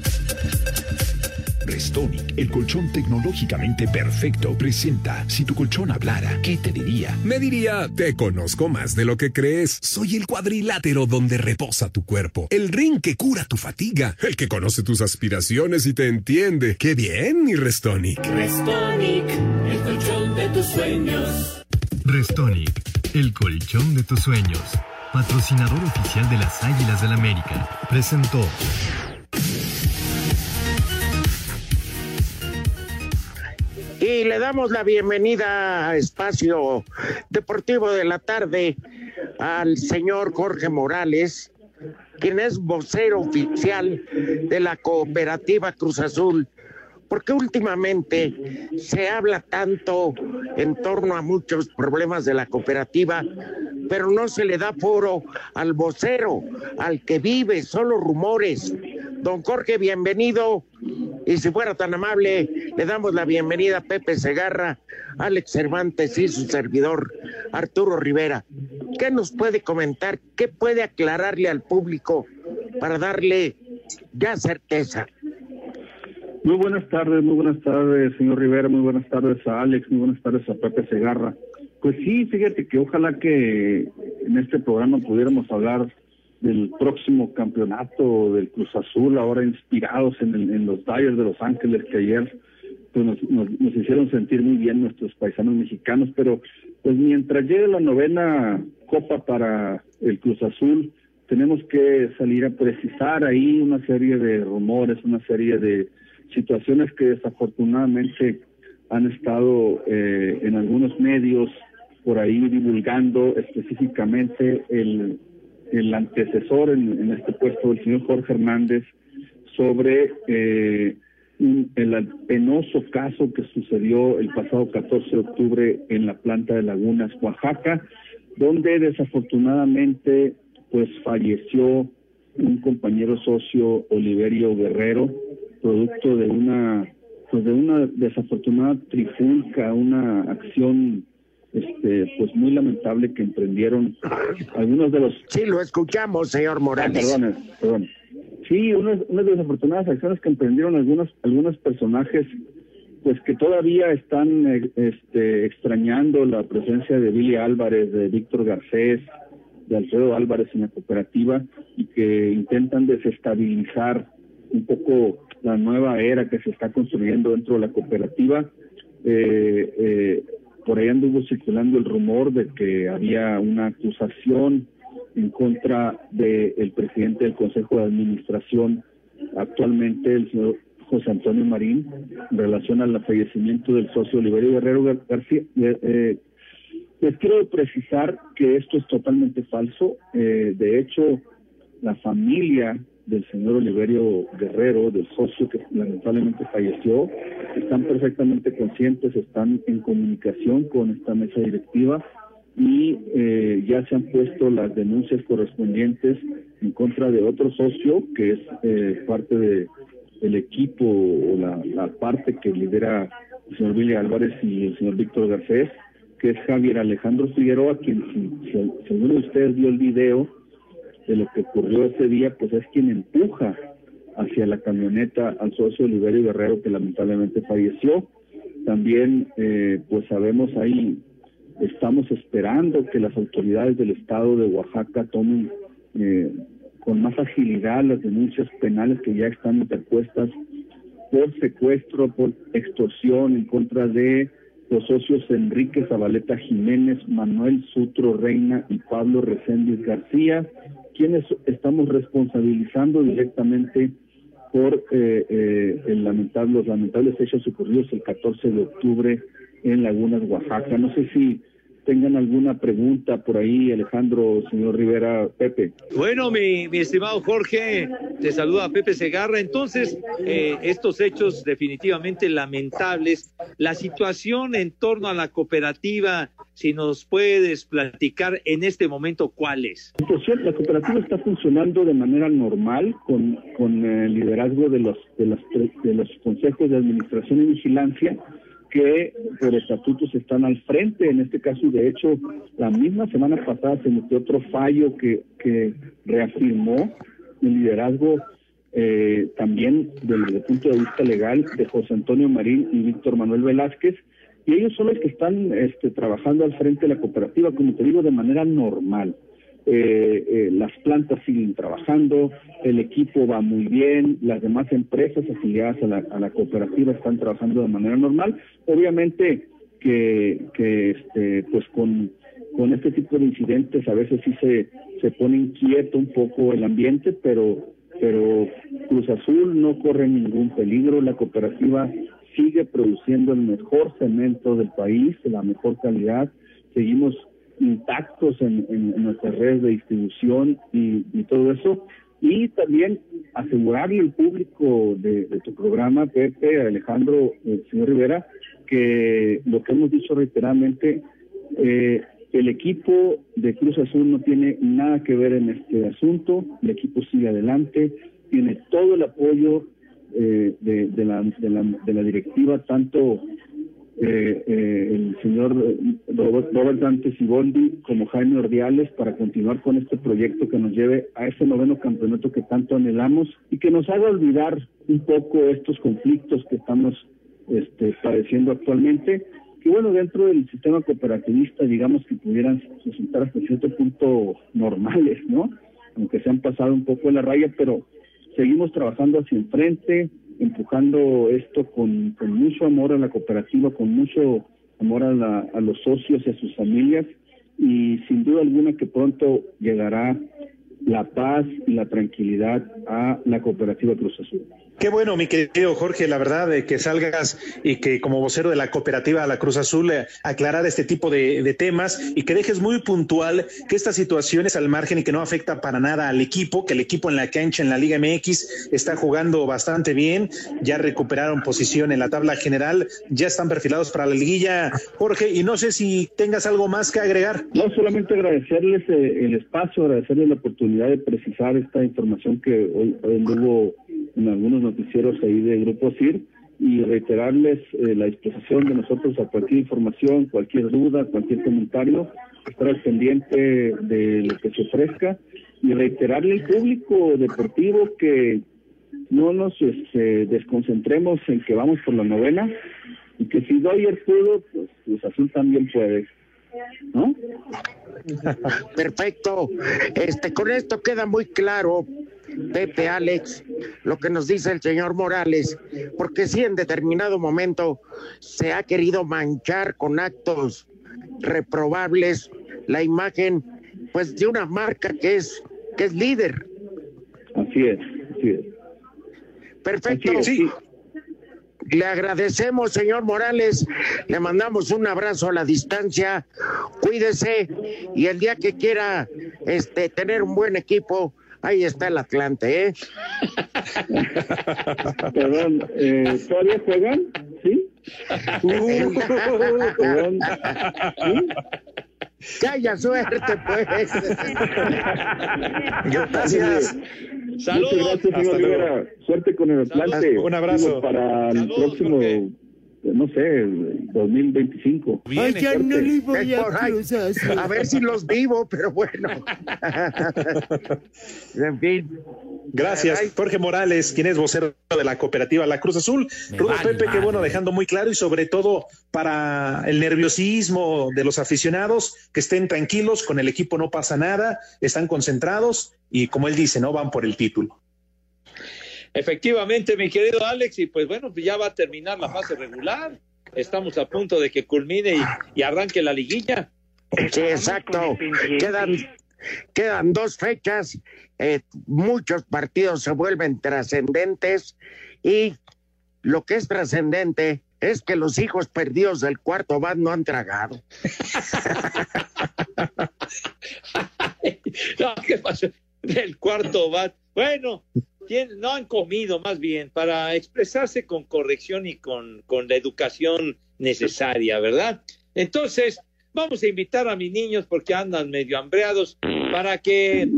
S18: Restonic, el colchón tecnológicamente perfecto, presenta Si tu colchón hablara, ¿qué te diría?
S19: Me diría, te conozco más de lo que crees. Soy el cuadrilátero donde reposa tu cuerpo, el ring que cura tu fatiga, el que conoce tus aspiraciones y te entiende. ¡Qué bien, mi Restonic!
S6: Restonic, el colchón de tus sueños.
S15: Restonic, el colchón de tus sueños. Patrocinador oficial de las Águilas del América. Presentó.
S5: Y le damos la bienvenida a Espacio Deportivo de la Tarde al señor Jorge Morales, quien es vocero oficial de la cooperativa Cruz Azul. Porque últimamente se habla tanto en torno a muchos problemas de la cooperativa, pero no se le da foro al vocero, al que vive, solo rumores. Don Jorge, bienvenido. Y si fuera tan amable, le damos la bienvenida a Pepe Segarra, Alex Cervantes y su servidor Arturo Rivera. ¿Qué nos puede comentar? ¿Qué puede aclararle al público para darle ya certeza?
S20: Muy buenas tardes, muy buenas tardes, señor Rivera, muy buenas tardes a Alex, muy buenas tardes a Pepe Segarra. Pues sí, fíjate que ojalá que en este programa pudiéramos hablar del próximo campeonato del Cruz Azul, ahora inspirados en, los Dyers de Los Ángeles que ayer pues nos hicieron sentir muy bien nuestros paisanos mexicanos, pero pues mientras llegue la novena copa para el Cruz Azul, tenemos que salir a precisar ahí una serie de rumores, una serie de situaciones que desafortunadamente han estado eh, en algunos medios por ahí divulgando específicamente el, el antecesor en, este puesto del señor Jorge Hernández sobre eh, un- el penoso caso que sucedió el pasado 14 de octubre en la planta de Lagunas, Oaxaca, donde desafortunadamente pues falleció un compañero socio Oliverio Guerrero, producto de una pues de una desafortunada trifulca, una acción este pues muy lamentable que emprendieron algunos de los
S5: Sí, lo escuchamos, señor Morales.
S20: Ah, perdón, perdón. Sí, unas, unas desafortunadas acciones que emprendieron algunos, algunos personajes, pues que todavía están eh, este, extrañando la presencia de Billy Álvarez, de Víctor Garcés, de Alfredo Álvarez en la cooperativa y que intentan desestabilizar un poco la nueva era que se está construyendo dentro de la cooperativa. Eh, eh, por ahí anduvo circulando el rumor de que había una acusación en contra del presidente del Consejo de Administración, actualmente el señor José Antonio Marín, en relación al fallecimiento del socio Oliverio Guerrero García. Eh, eh, les quiero precisar que esto es totalmente falso. Eh, de hecho, la familia del señor Oliverio Guerrero, del socio que lamentablemente falleció, están perfectamente conscientes, están en comunicación con esta mesa directiva y eh, ya se han puesto las denuncias correspondientes en contra de otro socio que es eh, parte de el equipo o la, parte que lidera el señor Willy Álvarez y el señor Víctor Garcés, que es Javier Alejandro Figueroa, quien si, si, si alguno de ustedes vio el video de lo que ocurrió ese día, pues es quien empuja hacia la camioneta al socio Oliverio Guerrero que lamentablemente falleció. También eh, pues sabemos ahí estamos esperando que las autoridades del estado de Oaxaca tomen eh, con más agilidad las denuncias penales que ya están interpuestas por secuestro, por extorsión en contra de los socios Enrique Zabaleta Jiménez, Manuel Sutro Reina y Pablo Reséndiz García, quienes estamos responsabilizando directamente por eh, eh, el lamentable, los lamentables hechos ocurridos el 14 de octubre en Lagunas, Oaxaca. No sé si tengan alguna pregunta por ahí, Alejandro, señor Rivera, Pepe.
S7: Bueno, mi, mi estimado Jorge, te saluda Pepe Segarra. Entonces, eh, estos hechos definitivamente lamentables, la situación en torno a la cooperativa, si nos puedes platicar en este momento cuál es.
S20: La cooperativa está funcionando de manera normal con, con el liderazgo de los, de, los, de los consejos de administración y vigilancia que por estatutos están al frente. En este caso, de hecho, la misma semana pasada se metió otro fallo que, que reafirmó el liderazgo eh, también desde el punto de vista legal de José Antonio Marín y Víctor Manuel Velázquez. Y ellos son los que están este, trabajando al frente de la cooperativa, como te digo, de manera normal. Eh, eh, las plantas siguen trabajando, el equipo va muy bien, las demás empresas afiliadas a la, cooperativa están trabajando de manera normal. Obviamente que, este, pues con, con este tipo de incidentes a veces sí se, se pone inquieto un poco el ambiente, pero, pero Cruz Azul no corre ningún peligro, la cooperativa sigue produciendo el mejor cemento del país, de la mejor calidad, seguimos intactos en, en, en nuestras redes de distribución y, todo eso. Y también asegurarle al público de, de tu programa, Pepe, Alejandro, el señor Rivera, que lo que hemos dicho reiteradamente, eh, el equipo de Cruz Azul no tiene nada que ver en este asunto, el equipo sigue adelante, tiene todo el apoyo eh, de, la, de, la, de la directiva, tanto eh, eh, el señor Robert, Robert Dante Siboldi como Jaime Ordiales para continuar con este proyecto que nos lleve a ese noveno campeonato que tanto anhelamos y que nos haga olvidar un poco estos conflictos que estamos este, padeciendo actualmente que bueno, dentro del sistema cooperativista digamos que pudieran resultar hasta cierto punto normales, ¿no? Aunque se han pasado un poco de la raya, pero seguimos trabajando hacia enfrente, empujando esto con, mucho amor a la cooperativa, con mucho amor a, la, a los socios y a sus familias y sin duda alguna que pronto llegará la paz y la tranquilidad a la cooperativa Cruz Azul.
S4: Qué bueno, mi querido Jorge, la verdad, de que salgas y que como vocero de la cooperativa La Cruz Azul eh, aclarar este tipo de, temas y que dejes muy puntual que estas situaciones al margen y que no afecta para nada al equipo, que el equipo en la cancha en la Liga MX está jugando bastante bien, ya recuperaron posición en la tabla general, ya están perfilados para la liguilla, Jorge, y no sé si tengas algo más que agregar.
S20: No, solamente agradecerles eh, el espacio, agradecerles la oportunidad de precisar esta información que hoy, hoy hubo noticieros ahí de Grupo CIR y reiterarles eh, la disposición de nosotros a cualquier información, cualquier duda, cualquier comentario, estar al pendiente de lo que se ofrezca y reiterarle al público deportivo que no nos este, desconcentremos en que vamos por la novena y que si Doyer pudo, pues Azul también puede. ¿No?
S5: Perfecto. Este, con esto queda muy claro, Pepe, Alex, lo que nos dice el señor Morales, porque sí en determinado momento se ha querido manchar con actos reprobables la imagen pues de una marca que es que es líder.
S20: Así es, así es.
S5: Perfecto.
S20: Así es, sí.
S5: Le agradecemos, señor Morales. Le mandamos un abrazo a la distancia. Cuídese y el día que quiera este, tener un buen equipo, ahí está el Atlante, ¿eh?
S20: Perdón, eh, ¿todavía juegan? ¿Sí? Perdón. ¿Sí?
S5: Calla suerte, pues.
S4: Gracias.
S7: Saludos.
S20: Gracias, señor Rivera. Suerte con el Atlante.
S4: Un abrazo.
S20: Digo, Para el
S7: Saludos,
S20: próximo, no sé, el 2025.
S9: Ay, ya no le voy a cruzar.
S5: A ver si los vivo, pero bueno. en fin.
S4: Gracias, Jorge Morales, quien es vocero de la cooperativa La Cruz Azul.
S13: Me
S4: Rudo
S13: vale
S4: Pepe, que
S13: madre.
S4: bueno, dejando muy claro y sobre todo para el nerviosismo de los aficionados, que estén tranquilos, con el equipo no pasa nada, están concentrados y como él dice, no van por el título.
S7: Efectivamente, mi querido Alex, y pues bueno, ya va a terminar la fase regular. Estamos a punto de que culmine y, y arranque la liguilla.
S5: Sí, exacto. Quedan, quedan dos fechas, eh, muchos partidos se vuelven trascendentes y lo que es trascendente es que los hijos perdidos del cuarto van no han tragado.
S7: ¿qué pasó? Del cuarto bat. Bueno, no han comido más bien para expresarse con corrección y con, con la educación necesaria, ¿verdad? Entonces, vamos a invitar a mis niños porque andan medio hambreados para que...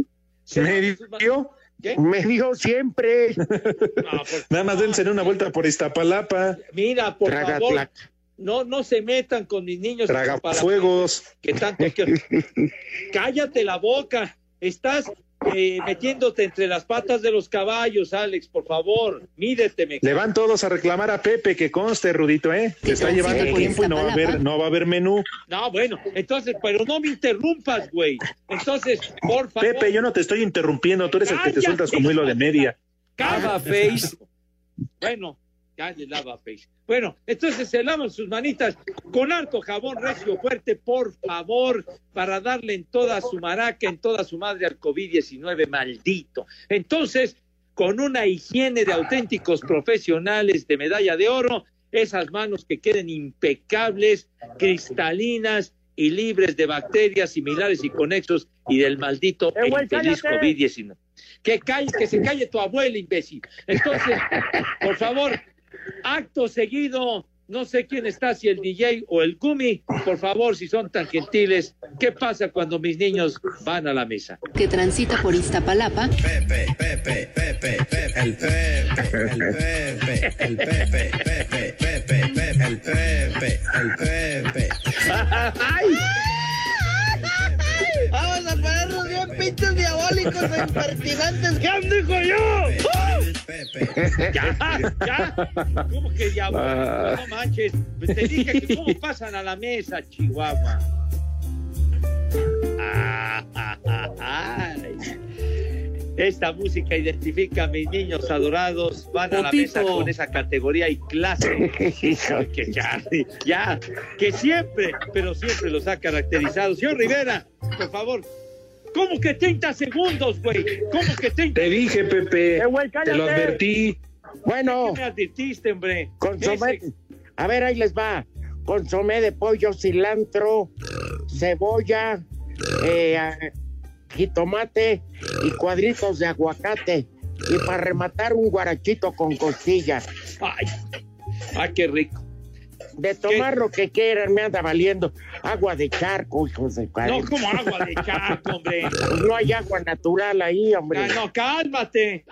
S7: se.
S4: ¿Medio?
S7: ¿Qué?
S5: Me dio siempre.
S7: No, por-
S4: Nada más dense una vuelta por Iztapalapa,
S7: Mira, por
S5: Traga
S7: favor, no, no se metan con mis niños.
S4: traga fuegos.
S7: que tanto que... Cállate la boca. Estás eh, metiéndote entre las patas de los caballos, Alex, por favor. Mídete, me
S4: Le van todos a reclamar a Pepe que conste, Rudito, ¿eh? Que está llevando
S21: sí,
S4: el tiempo y no va a haber, no va a haber menú.
S7: No, bueno, entonces, pero no me interrumpas, güey. Entonces, por favor.
S4: Pepe, yo no te estoy interrumpiendo, tú eres el que te sueltas como hilo de media.
S7: Cállate.
S13: face.
S7: Bueno, ya le lava face. Bueno, entonces se lavan sus manitas con harto jabón recio fuerte, por favor, para darle en toda su maraca, en toda su madre al COVID-19 maldito. Entonces, con una higiene de auténticos profesionales de medalla de oro, esas manos que queden impecables, cristalinas y libres de bacterias similares y conexos y del maldito e infeliz COVID-19. Que, calle, que se calle tu abuela, imbécil. Entonces, por favor, acto seguido, no sé quién está, si el DJ o el Gumi, por favor, si son tan gentiles, ¿qué pasa cuando mis niños van a la mesa?
S21: que transita por Iztapalapa,
S6: Pepe, Pepe, Pepe, Pepe, el Pepe, el Pepe, el Pepe, Pepe, Pepe, Pepe, el Pepe, el Pepe.
S14: Vamos diabólicos e impertinentes.
S7: ¿Qué dijo yo?
S6: Pepe.
S7: Ya, ya. ¿Cómo que ya? No manches. Te dije que cómo pasan a la mesa, Chihuahua. Ah, ah, ah, ay. Esta música identifica a mis niños adorados. Van a la mesa con esa categoría y clase. que ya, ya, que siempre, pero siempre los ha caracterizado. Señor Rivera, por favor. ¿Cómo que 30 segundos, güey? ¿Cómo que 30?
S4: Te dije, Pepe,
S5: Eh, güey,
S4: te lo advertí.
S5: Bueno,
S7: ¿Qué me advirtiste, hombre?
S5: consomé.
S7: Ese-
S5: A ver, ahí les va. Consomé de pollo, cilantro, cebolla, eh, jitomate y cuadritos de aguacate. Y para rematar un guarachito con costillas.
S7: Ay, ay, qué rico.
S5: De tomar lo que quieran, me anda valiendo. Agua de charco, hijos de
S7: No como agua de charco, hombre.
S5: Pues no hay agua natural ahí, hombre.
S7: Ah, no, cálmate.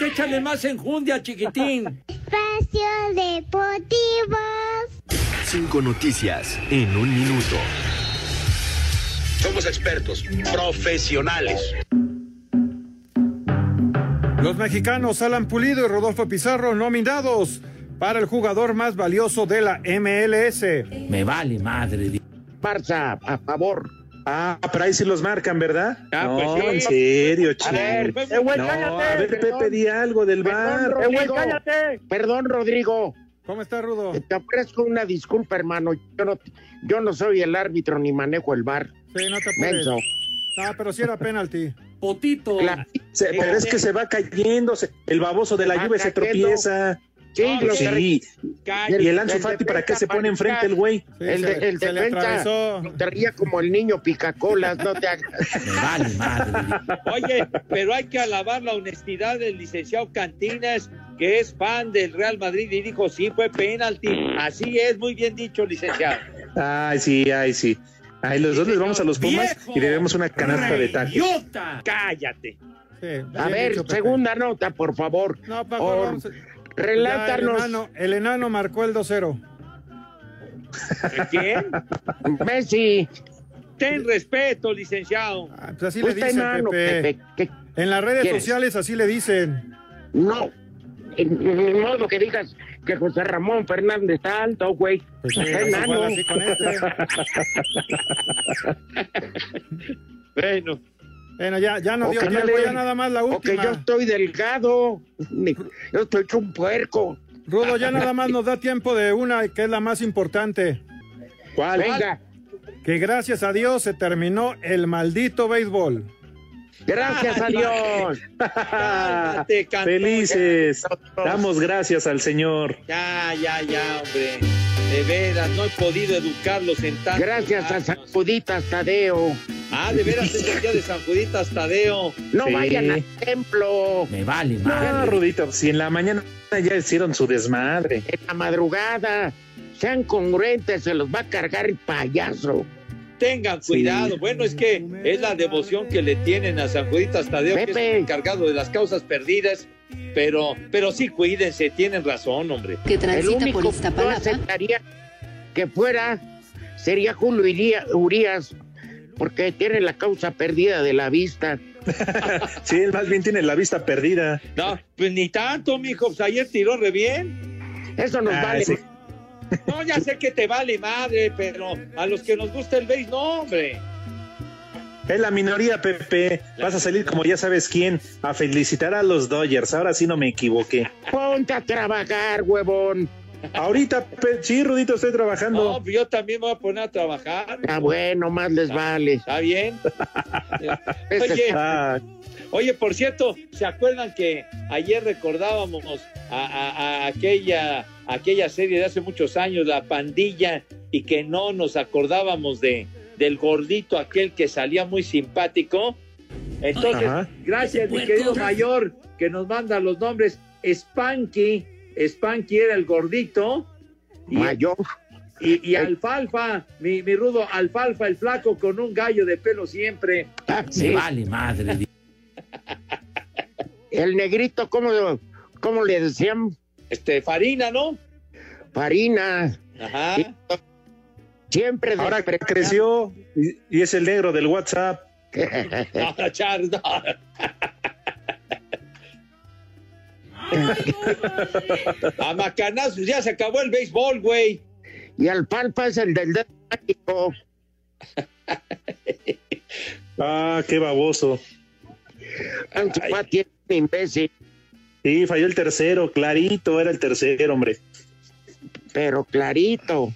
S13: Échale más enjundia, chiquitín.
S11: Espacio Deportivo.
S15: Cinco noticias en un minuto.
S22: Somos expertos, profesionales.
S23: Los mexicanos Alan Pulido y Rodolfo Pizarro nominados para el jugador más valioso de la MLS.
S13: Me vale madre.
S5: Barça, a favor.
S4: Ah, pero ahí sí los marcan, ¿verdad?
S7: Ah,
S4: no,
S7: pues sí.
S4: en serio,
S5: A
S4: chico.
S5: ver, eh, güey,
S4: no,
S5: cállate,
S4: a ver,
S5: perdón.
S4: Pepe, di algo del
S5: Perdón,
S4: bar.
S5: Rodrigo. Perdón, Rodrigo.
S23: ¿Cómo está, Rudo?
S5: Te ofrezco una disculpa, hermano. Yo no, yo no soy el árbitro ni manejo el bar.
S23: Sí, no te apures. Ah, pero sí era penalti.
S13: Potito.
S5: La-
S4: Se- pero es que se va cayendo, se- el baboso de la lluvia se
S5: cayendo.
S4: tropieza.
S5: Sí,
S7: No,
S5: lo
S4: Sí, y el Ansu Fati, ¿para qué se pone enfrente el güey?
S23: Sí,
S5: el, de- el defensa
S23: atravesó.
S5: te ría como el niño picacolas, no te hagas.
S13: Vale madre.
S7: Oye, pero hay que alabar la honestidad del licenciado Cantinas, que es fan del Real Madrid y dijo, sí, fue penalti. Así es, muy bien dicho, licenciado.
S4: Ay, sí, ay, sí. Ay, los dos les vamos a los Pumas y debemos una canasta de tacos.
S13: ¡Idiota!
S7: Cállate.
S23: Sí,
S5: A ver, segunda nota, por favor.
S23: No, Paco,
S5: Por-
S23: vamos a- Ya, el,
S5: Relátanos,
S23: enano, el enano marcó el 2-0.
S7: ¿Quién?
S5: Messi.
S7: Ten respeto, licenciado.
S23: Ah, pues así le
S5: Usted
S23: dicen,
S5: enano,
S23: Pepe.
S5: Pepe. ¿Qué?
S23: En las redes
S5: ¿Quieres?
S23: sociales así le dicen.
S5: No. Ni modo que digas que José Ramón Fernández está alto, güey.
S23: Pues sí,
S5: enano.
S23: así con este.
S7: Bueno,
S23: Bueno, ya, ya no
S5: O
S23: dio tiempo,
S5: le-
S23: ya nada más la última.
S5: yo estoy delgado. Yo estoy hecho un puerco.
S23: Rudo, ya nada más nos da tiempo de una que es la más importante.
S4: ¿Cuál?
S5: Venga,
S23: Que gracias a Dios se terminó el maldito béisbol.
S5: gracias a Dios.
S7: cállate, cantón.
S4: Felices. Damos gracias al Señor.
S7: Ya, ya, ya, hombre. De veras, no he podido educarlos en tanto.
S5: Gracias a Sacuditas Tadeo.
S7: Ah, de veras es el día de San Juditas Tadeo.
S5: No
S4: Sí.
S5: vayan al templo.
S13: Me vale
S4: No,
S13: madre.
S4: Rudito, si en la mañana ya hicieron su desmadre.
S5: En la madrugada. Sean congruentes, se los va a cargar el payaso.
S7: Tengan cuidado. Bueno, es que es la devoción que le tienen a San Juditas Tadeo, que es
S5: Pepe.
S7: el encargado de las causas perdidas. Pero, pero sí, cuídense, tienen razón, hombre.
S21: que
S5: El
S21: transita por
S5: que no
S21: Iztapalapa,
S5: aceptaría que fuera sería Julio Iría- Urias, porque tiene la causa perdida de la vista.
S4: Sí, él más bien tiene la vista perdida.
S7: No, pues ni tanto, mijo. Pues ayer tiró re bien.
S5: Eso nos
S4: Ah,
S5: vale.
S4: sí.
S7: No, ya sé que te vale madre, pero a los que nos gusta el béis, no, hombre.
S4: Es la minoría, Pepe. Vas a salir como ya sabes quién, a felicitar a los Dodgers. Ahora sí no me equivoqué.
S5: Ponte a trabajar, huevón.
S4: Ahorita, Pe- sí, Rudito, estoy trabajando.
S7: No, pues yo también me voy a poner a trabajar.
S5: Ah, bueno, más les vale.
S7: ¿Está bien?
S5: Ese
S7: Oye,
S4: Ah,
S7: oye, por cierto, ¿se acuerdan que ayer recordábamos a, a- a aquella, aquella serie de hace muchos años, La Pandilla, y que no nos acordábamos de del gordito aquel que salía muy simpático? Entonces,
S4: Ajá.
S7: gracias, mi querido mayor, que nos manda los nombres. Spanky, Spanky era el gordito. Y,
S5: Mayor.
S7: y, y Alfalfa, mi, mi rudo Alfalfa, el flaco con un gallo de pelo siempre.
S5: Ah, sí.
S13: vale madre.
S5: El negrito, ¿cómo, cómo le decían?
S7: Este, Farina, ¿no?
S5: Farina.
S7: Ajá.
S5: Siempre
S4: ahora creció y, y es el negro del WhatsApp.
S7: No, Charles, no. A macanazos, ya se acabó el béisbol, güey.
S5: Y Alfalfa es el del dedo mágico.
S4: Ah, qué baboso.
S5: Ansu Fati es un imbécil,
S4: Sí, falló el tercero, clarito, era el tercero, hombre.
S5: pero clarito.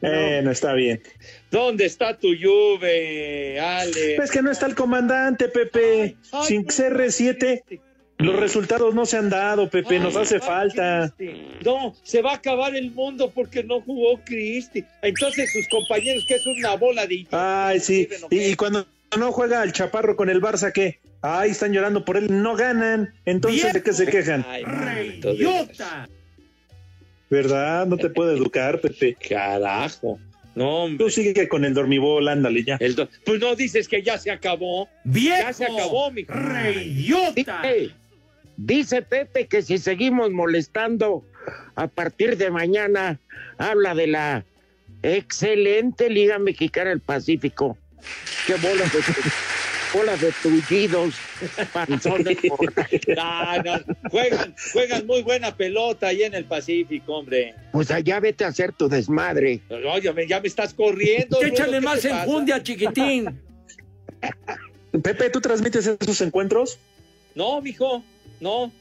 S4: Bueno, está bien.
S7: ¿Dónde está tu Juve, Ale?
S4: Es que no está el comandante, Pepe.
S7: Ay,
S4: Sin
S7: no.
S4: CR7, los resultados no se han dado, Pepe. Nos
S7: Ay,
S4: hace
S7: ay,
S4: falta.
S7: No, se va a acabar el mundo porque no jugó Cristi. Entonces sus compañeros, que es una bola de...
S4: Ay, sí. Y, y cuando no juega el chaparro con el Barça, ¿qué? Ay, están llorando por él. No ganan. Entonces, ¿de qué se quejan?
S7: Ay.
S13: ¡Idiota!
S4: ¿Verdad? No te puedo educar, Pepe.
S7: Carajo. No, hombre.
S4: Tú sigue con el dormibol, ándale ya.
S7: El do- Pues no dices que ya se acabó.
S13: ¡Viejo!
S7: Ya se acabó, mijo.
S13: ¡Idiota!
S5: Dice, dice Pepe que si seguimos molestando a partir de mañana, habla de la excelente Liga Mexicana del Pacífico. Qué bola de... bola de tullidos.
S7: No, no, juegan, juegan muy buena pelota ahí en el Pacífico, hombre.
S5: Pues allá vete a hacer tu desmadre.
S7: Oye, me- ya me estás corriendo.
S13: Échale
S7: Rudo, ¿qué
S13: más enjundia, chiquitín.
S4: Pepe, ¿tú transmites esos encuentros?
S7: No, mijo, no.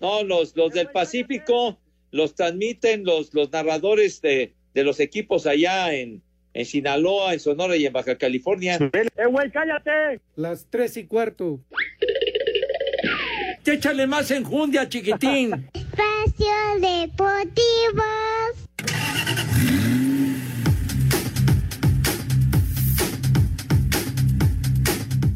S7: No, los, los del Pacífico los transmiten los, los narradores de, de los equipos allá en, en Sinaloa, en Sonora y en Baja California.
S9: ¡Eh, güey, cállate!
S23: Las tres y cuarto.
S13: Échale más enjundia, chiquitín.
S11: Espacio Deportivo.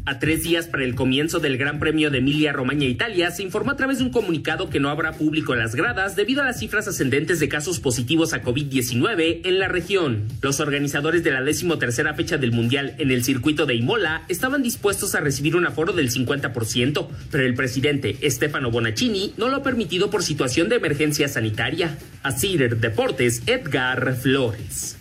S24: A tres días para el comienzo del Gran Premio de Emilia Romagna Italia, se informó a través de un comunicado que no habrá público en las gradas debido a las cifras ascendentes de casos positivos a COVID-19 en la región. Los organizadores de la decimotercera fecha del Mundial en el circuito de Imola estaban dispuestos a recibir un aforo del 50%, pero el presidente Stefano Bonaccini no lo ha permitido por situación de emergencia sanitaria. A Cider Deportes, Edgar Flores.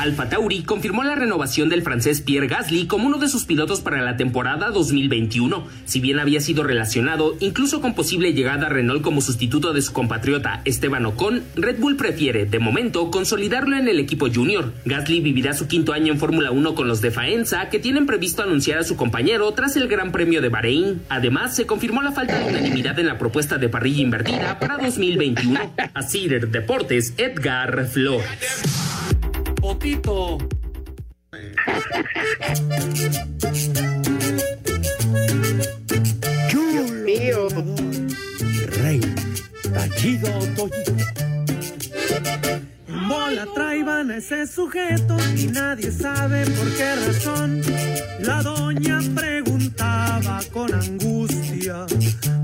S24: Alfa Tauri confirmó la renovación del francés Pierre Gasly como uno de sus pilotos para la temporada 2021. Si bien había sido relacionado incluso con posible llegada a Renault como sustituto de su compatriota Esteban Ocon, Red Bull prefiere, de momento, consolidarlo en el equipo junior. Gasly vivirá su quinto año en Fórmula 1 con los de Faenza, que tienen previsto anunciar a su compañero tras el Gran Premio de Bahrein. Además, se confirmó la falta de unanimidad en la propuesta de parrilla invertida para 2021. A Cider Deportes, Edgar Flores.
S13: Potito.
S5: Mío.
S13: Rey. Tachido Toyito.
S6: Bola traiban a ese sujeto y nadie sabe por qué razón. La doña preguntaba con angustia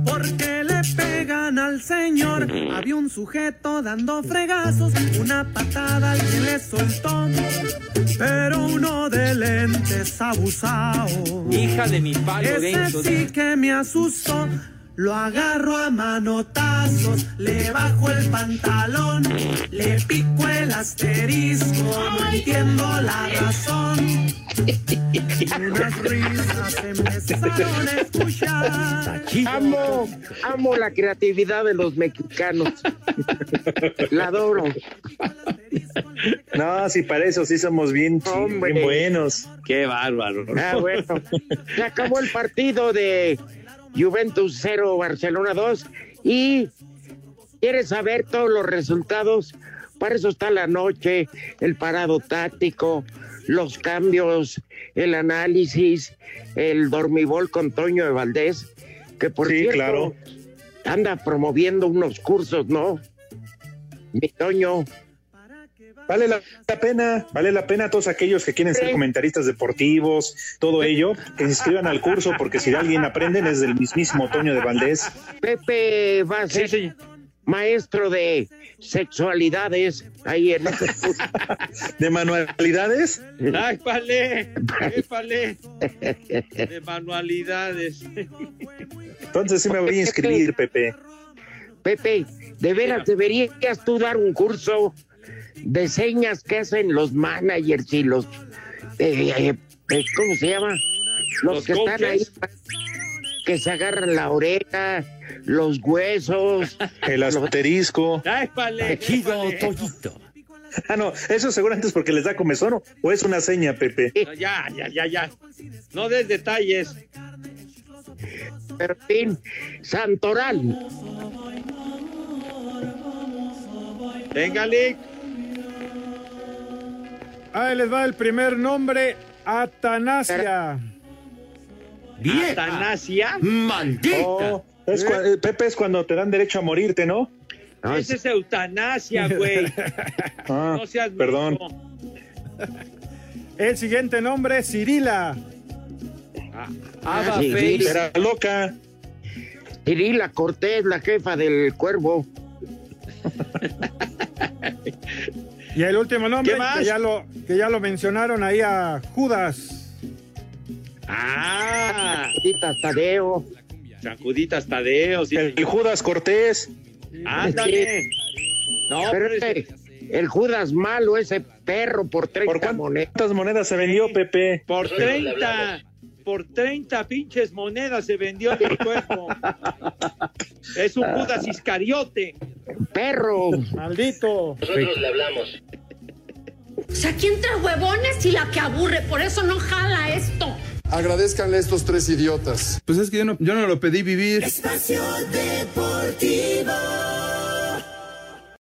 S6: por qué le pegan al señor. Había un sujeto dando fregazos, una patada alguien le soltó, pero uno de lentes abusado.
S7: Hija de mi palo
S6: Ese
S7: denso.
S6: sí que me asustó. Lo agarro a manotazos, le bajo el pantalón, le pico el asterisco, no entiendo la razón. Unas risas empezaron a escuchar.
S5: Amo, amo la creatividad de los mexicanos. La adoro.
S4: No, sí, para eso sí somos bien, bien buenos.
S7: Qué bárbaro.
S5: Ah, bueno. Se acabó el partido de Juventus 0, Barcelona 2. Y quieres saber todos los resultados. Para eso está la noche, el parado táctico, los cambios, el análisis, el dormibol con Toño de Valdés, que por
S4: Sí,
S5: cierto
S4: claro.
S5: anda promoviendo unos cursos, ¿no? Mi Toño.
S4: Vale la, la pena, vale la pena a todos aquellos que quieren ser comentaristas deportivos, todo ello, que se inscriban al curso, porque si de alguien aprenden es del mismísimo Toño de Valdés.
S5: Pepe va a ser maestro de sexualidades ahí en curso.
S4: ¿De manualidades?
S7: ¡Ay, palé! ¡Ay, palé! De manualidades.
S4: Entonces sí me voy a inscribir, Pepe.
S5: Pepe, de veras deberías tú dar un curso de señas que hacen los managers y los, eh, eh, eh, ¿cómo se llama? Los,
S7: ¿Los
S5: que están ahí, que se agarran la oreja, los huesos.
S4: El asterisco.
S7: ¡Ay,
S13: Toyito.
S4: Ah, no, eso seguramente es porque les da comezón o- o es una seña, Pepe.
S7: No, ya, ya, ya, ya. No des detalles.
S5: Fin, Santoral.
S7: Venga, Lick.
S23: Ahí les va el primer nombre, Atanasia.
S7: Atanasia.
S13: Maldita.
S4: Oh, es eh, Pepe es cuando te dan derecho a morirte, ¿no?
S7: Esa es eutanasia, güey.
S4: Ah,
S7: No seas
S4: perdón.
S23: El siguiente nombre, Cirila.
S7: Ava
S5: Sí,
S7: Face.
S5: sí.
S4: Era loca.
S5: Cirila Cortés, la jefa del cuervo.
S23: Y el último nombre,
S7: ¿Qué más?
S23: que ya, lo, que ya lo mencionaron ahí a Judas.
S7: Ah,
S5: Tita Tadeo.
S7: Sacuditas Tadeo. sí.
S4: El Judas Cortés.
S7: Ándale. No,
S5: Pero ese- el Judas malo, ese perro por 30
S4: ¿Por
S5: monedas.
S4: cuántas monedas se vendió, Pepe?
S7: por 30. Por 30 pinches monedas se vendió el cuerpo. Es un Judas Iscariote.
S5: Perro.
S23: Maldito.
S22: Nosotros le hablamos.
S25: O sea, aquí entra huevones y la que aburre, por eso no jala esto.
S26: Agradezcanle a estos tres idiotas.
S27: Pues es que yo no, yo no lo pedí vivir.
S6: Espacio Deportivo.